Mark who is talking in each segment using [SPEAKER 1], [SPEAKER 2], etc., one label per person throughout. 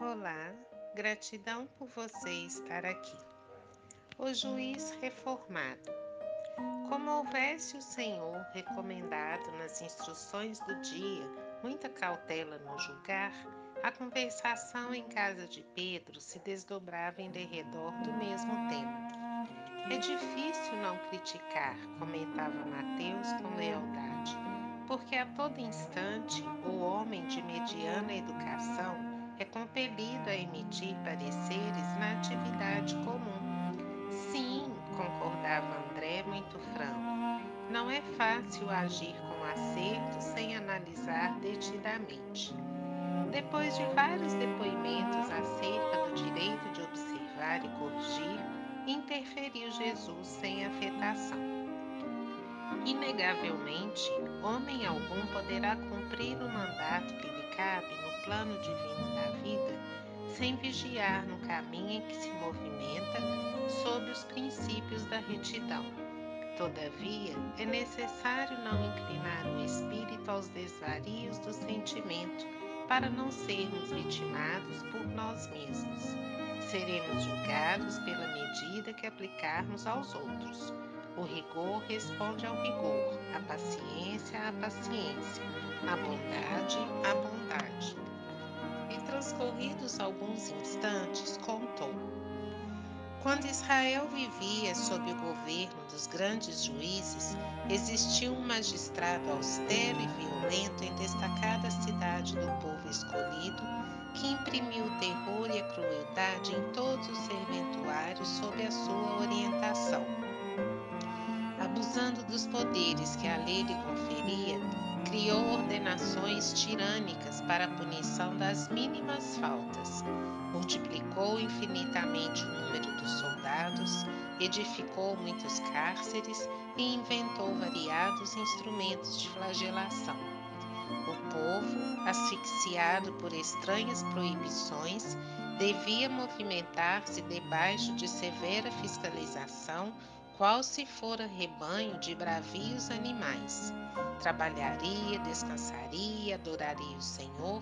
[SPEAKER 1] Olá, gratidão por você estar aqui. O juiz reformado. Como houvesse o Senhor recomendado nas instruções do dia muita cautela no julgar, a conversação em casa de Pedro se desdobrava em derredor do mesmo tema. É difícil não criticar, comentava Mateus com lealdade, porque a todo instante o homem de mediana educação é compelido a emitir pareceres na atividade comum. Sim, concordava André muito franco. Não é fácil agir com acerto sem analisar detidamente. Depois de vários depoimentos acerca do direito de observar e corrigir, interferiu Jesus sem afetação. Inegavelmente, homem algum poderá cumprir o mandato que lhe cabe no plano divino da vida sem vigiar no caminho em que se movimenta sob os princípios da retidão. Todavia, é necessário não inclinar o espírito aos desvarios do sentimento para não sermos vitimados por nós mesmos. Seremos julgados pela medida que aplicarmos aos outros. O rigor responde ao rigor, a paciência à paciência, a bondade à bondade. Transcorridos alguns instantes, contou. Quando Israel vivia sob o governo dos grandes juízes, existiu um magistrado austero e violento em destacada cidade do povo escolhido, que imprimiu o terror e a crueldade em todos os serventuários sob a sua orientação abusando dos poderes que a lei lhe conferia, criou ordenações tirânicas para a punição das mínimas faltas, multiplicou infinitamente o número dos soldados, edificou muitos cárceres e inventou variados instrumentos de flagelação. O povo, asfixiado por estranhas proibições, devia movimentar-se debaixo de severa fiscalização qual se fora rebanho de bravios animais. Trabalharia, descansaria, adoraria o Senhor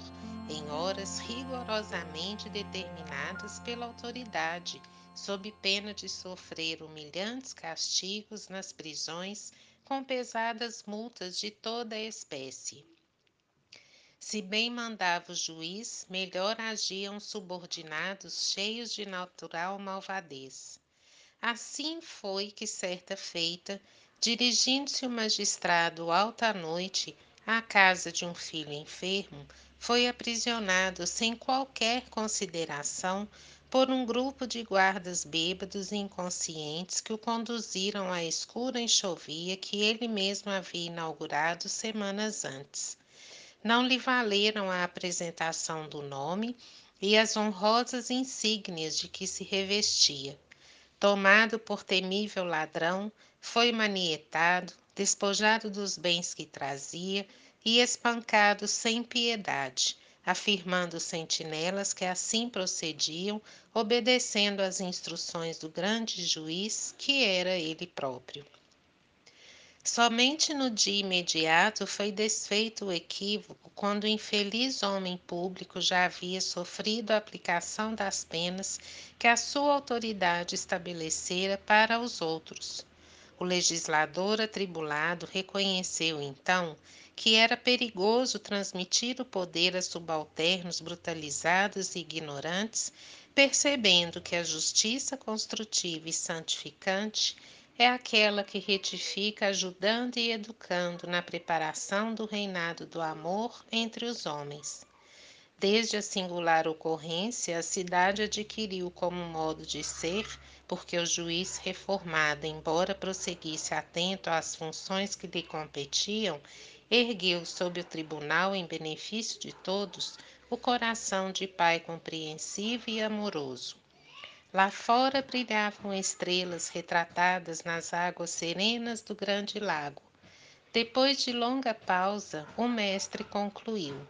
[SPEAKER 1] em horas rigorosamente determinadas pela autoridade, sob pena de sofrer humilhantes castigos nas prisões com pesadas multas de toda a espécie. Se bem mandava o juiz, melhor agiam subordinados cheios de natural malvadez. Assim foi que certa feita, dirigindo-se o magistrado alta noite à casa de um filho enfermo, foi aprisionado sem qualquer consideração por um grupo de guardas bêbados e inconscientes que o conduziram à escura enxovia que ele mesmo havia inaugurado semanas antes. Não lhe valeram a apresentação do nome e as honrosas insígnias de que se revestia tomado por temível ladrão, foi manietado, despojado dos bens que trazia e espancado sem piedade, afirmando sentinelas que assim procediam, obedecendo às instruções do grande juiz, que era ele próprio. Somente no dia imediato foi desfeito o equívoco quando o infeliz homem público já havia sofrido a aplicação das penas que a sua autoridade estabelecera para os outros. O legislador atribulado reconheceu então que era perigoso transmitir o poder a subalternos brutalizados e ignorantes, percebendo que a justiça construtiva e santificante é aquela que retifica, ajudando e educando na preparação do reinado do amor entre os homens. Desde a singular ocorrência, a cidade adquiriu como modo de ser, porque o juiz reformado, embora prosseguisse atento às funções que lhe competiam, ergueu sob o tribunal em benefício de todos o coração de pai compreensivo e amoroso. Lá fora brilhavam estrelas retratadas nas águas serenas do grande lago. Depois de longa pausa, o mestre concluiu: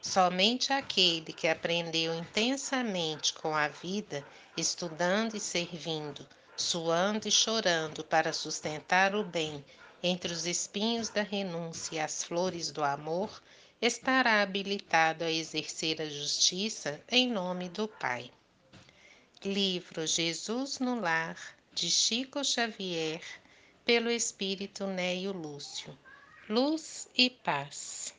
[SPEAKER 1] Somente aquele que aprendeu intensamente com a vida, estudando e servindo, suando e chorando para sustentar o bem entre os espinhos da renúncia e as flores do amor, estará habilitado a exercer a justiça em nome do Pai. Livro Jesus no Lar, de Chico Xavier, pelo Espírito Neio Lúcio. Luz e paz.